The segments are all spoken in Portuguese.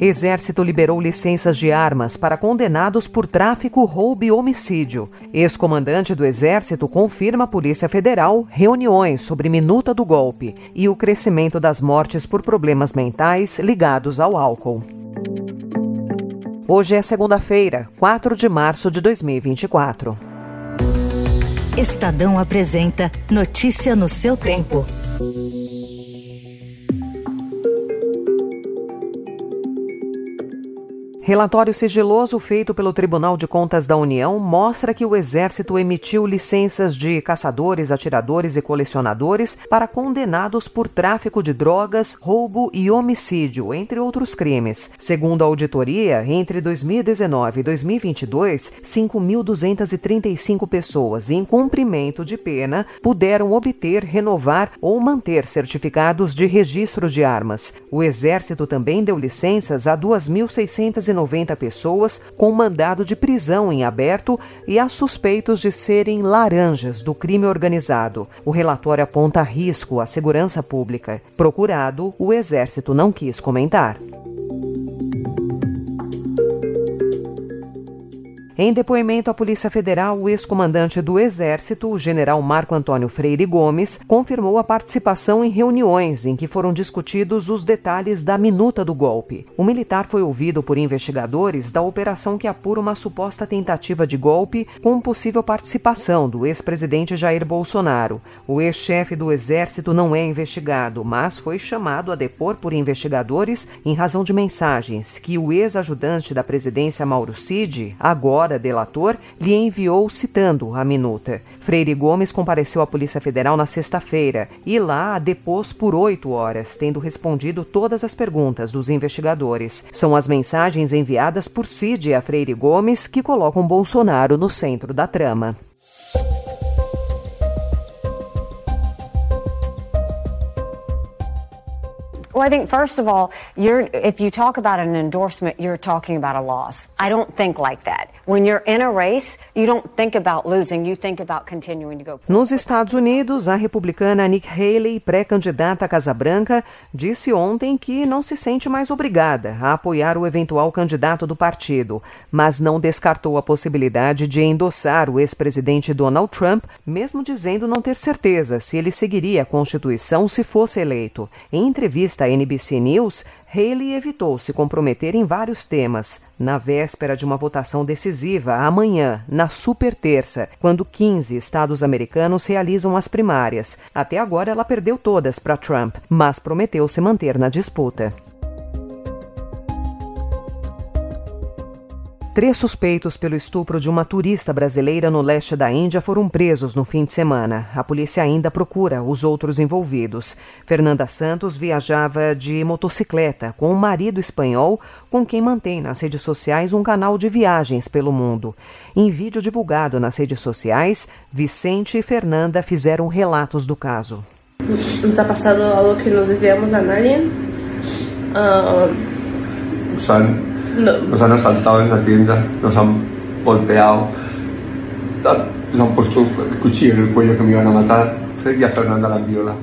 Exército liberou licenças de armas para condenados por tráfico, roubo e homicídio. Ex-comandante do Exército confirma à Polícia Federal reuniões sobre minuta do golpe e o crescimento das mortes por problemas mentais ligados ao álcool. Hoje é segunda-feira, 4 de março de 2024. Estadão apresenta Notícia no seu tempo. Relatório sigiloso feito pelo Tribunal de Contas da União mostra que o Exército emitiu licenças de caçadores, atiradores e colecionadores para condenados por tráfico de drogas, roubo e homicídio, entre outros crimes. Segundo a auditoria, entre 2019 e 2022, 5.235 pessoas em cumprimento de pena puderam obter, renovar ou manter certificados de registro de armas. O Exército também deu licenças a 2.600 90 pessoas com mandado de prisão em aberto e a suspeitos de serem laranjas do crime organizado. O relatório aponta risco à segurança pública. Procurado, o Exército não quis comentar. Em depoimento à Polícia Federal, o ex-comandante do Exército, o general Marco Antônio Freire Gomes, confirmou a participação em reuniões em que foram discutidos os detalhes da minuta do golpe. O militar foi ouvido por investigadores da operação que apura uma suposta tentativa de golpe com possível participação do ex-presidente Jair Bolsonaro. O ex-chefe do Exército não é investigado, mas foi chamado a depor por investigadores em razão de mensagens que o ex-ajudante da presidência Mauro Cid, agora fora delator, lhe enviou citando a minuta. Freire Gomes compareceu à Polícia Federal na sexta-feira e lá depôs por oito horas, tendo respondido todas as perguntas dos investigadores. São as mensagens enviadas por Cid a Freire Gomes que colocam Bolsonaro no centro da trama. Well, I think first of all, you're if you talk about an endorsement, you're talking about a loss. I don't think like that. When you're in a race, you don't think about losing, you think about continuing to go. Nos Estados Unidos, a republicana Nikki Haley, pré-candidata à Casa Branca, disse ontem que não se sente mais obrigada a apoiar o eventual candidato do partido, mas não descartou a possibilidade de endossar o ex-presidente Donald Trump, mesmo dizendo não ter certeza se ele seguiria a Constituição se fosse eleito. Em entrevista da NBC News, Haley evitou se comprometer em vários temas, na véspera de uma votação decisiva amanhã, na super terça, quando 15 estados americanos realizam as primárias. Até agora ela perdeu todas para Trump, mas prometeu se manter na disputa. Três suspeitos pelo estupro de uma turista brasileira no leste da Índia foram presos no fim de semana. A polícia ainda procura os outros envolvidos. Fernanda Santos viajava de motocicleta com um marido espanhol com quem mantém nas redes sociais um canal de viagens pelo mundo. Em vídeo divulgado nas redes sociais, Vicente e Fernanda fizeram relatos do caso. Nos ha passado algo que não decíamos a ninguém. Uh... No. Nos han asaltado en la tienda, nos han golpeado, nos han puesto el cuchillo en el cuello que me iban a matar. E a Fernanda la viola.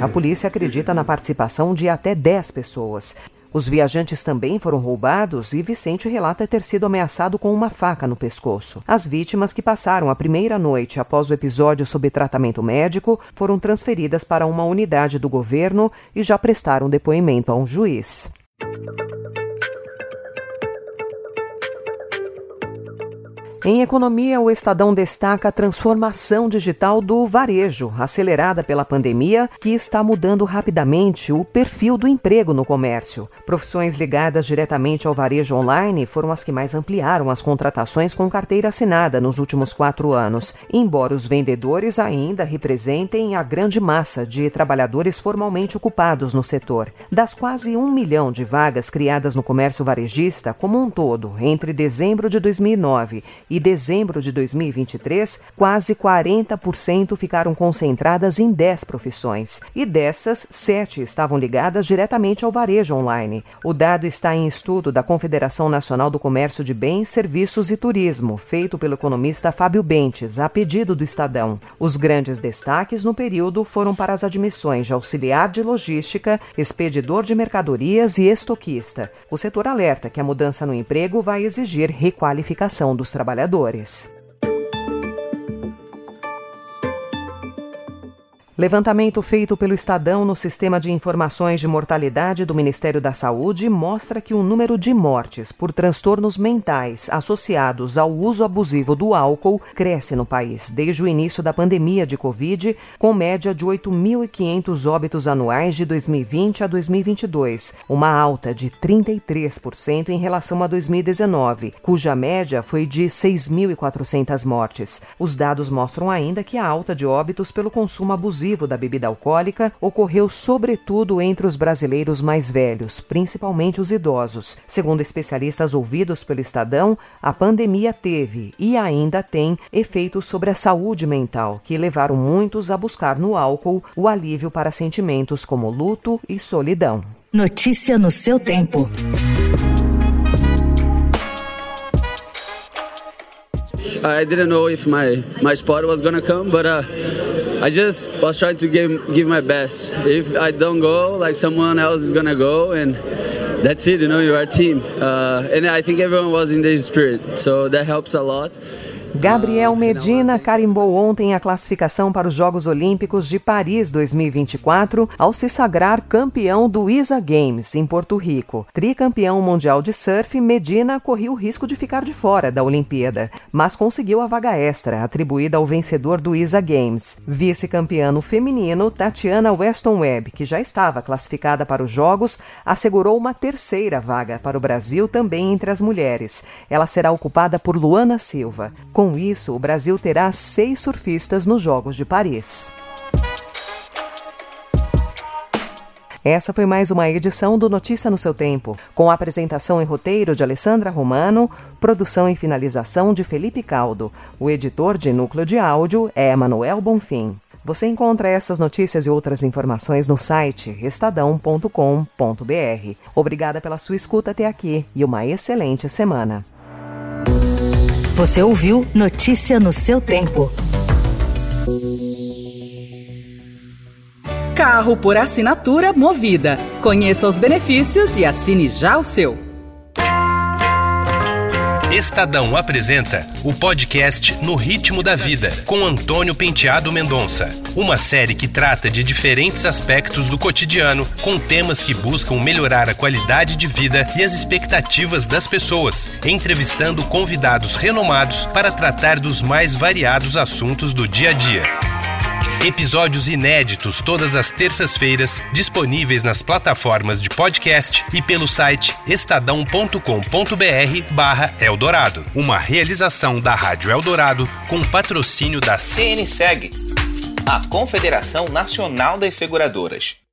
A polícia acredita na participação de até 10 pessoas. Os viajantes também foram roubados e Vicente relata ter sido ameaçado com uma faca no pescoço. As vítimas que passaram a primeira noite após o episódio sob tratamento médico foram transferidas para uma unidade do governo e já prestaram depoimento a um juiz. Em economia, o Estadão destaca a transformação digital do varejo, acelerada pela pandemia, que está mudando rapidamente o perfil do emprego no comércio. Profissões ligadas diretamente ao varejo online foram as que mais ampliaram as contratações com carteira assinada nos últimos quatro anos, embora os vendedores ainda representem a grande massa de trabalhadores formalmente ocupados no setor. Das quase um milhão de vagas criadas no comércio varejista como um todo entre dezembro de 2009 e e dezembro de 2023, quase 40% ficaram concentradas em 10 profissões. E dessas, 7 estavam ligadas diretamente ao varejo online. O dado está em estudo da Confederação Nacional do Comércio de Bens, Serviços e Turismo, feito pelo economista Fábio Bentes, a pedido do Estadão. Os grandes destaques no período foram para as admissões de auxiliar de logística, expedidor de mercadorias e estoquista. O setor alerta que a mudança no emprego vai exigir requalificação dos trabalhadores moradores. Levantamento feito pelo Estadão no Sistema de Informações de Mortalidade do Ministério da Saúde mostra que o número de mortes por transtornos mentais associados ao uso abusivo do álcool cresce no país desde o início da pandemia de Covid, com média de 8.500 óbitos anuais de 2020 a 2022, uma alta de 33% em relação a 2019, cuja média foi de 6.400 mortes. Os dados mostram ainda que a alta de óbitos pelo consumo abusivo abusivo da bebida alcoólica ocorreu sobretudo entre os brasileiros mais velhos, principalmente os idosos. Segundo especialistas ouvidos pelo Estadão, a pandemia teve e ainda tem efeitos sobre a saúde mental, que levaram muitos a buscar no álcool o alívio para sentimentos como luto e solidão. Notícia no seu tempo. I didn't know if my my spot was gonna come, but uh, I just was trying to give give my best. If I don't go, like someone else is gonna go, and that's it. You know, you're a team, uh, and I think everyone was in the spirit, so that helps a lot. Gabriel Medina carimbou ontem a classificação para os Jogos Olímpicos de Paris 2024 ao se sagrar campeão do ISA Games em Porto Rico. Tricampeão mundial de surf, Medina corria o risco de ficar de fora da Olimpíada, mas conseguiu a vaga extra atribuída ao vencedor do ISA Games. Vice-campeã feminino, Tatiana Weston Webb, que já estava classificada para os Jogos, assegurou uma terceira vaga para o Brasil também entre as mulheres. Ela será ocupada por Luana Silva. Com com isso, o Brasil terá seis surfistas nos Jogos de Paris. Essa foi mais uma edição do Notícia no seu Tempo, com apresentação e roteiro de Alessandra Romano, produção e finalização de Felipe Caldo. O editor de núcleo de áudio é Emanuel Bonfim. Você encontra essas notícias e outras informações no site estadão.com.br. Obrigada pela sua escuta até aqui e uma excelente semana. Você ouviu Notícia no seu tempo. Carro por assinatura movida. Conheça os benefícios e assine já o seu. Estadão apresenta o podcast No Ritmo da Vida, com Antônio Penteado Mendonça. Uma série que trata de diferentes aspectos do cotidiano, com temas que buscam melhorar a qualidade de vida e as expectativas das pessoas, entrevistando convidados renomados para tratar dos mais variados assuntos do dia a dia. Episódios inéditos todas as terças-feiras, disponíveis nas plataformas de podcast e pelo site estadão.com.br/barra Eldorado. Uma realização da Rádio Eldorado com patrocínio da CNSEG, a Confederação Nacional das Seguradoras.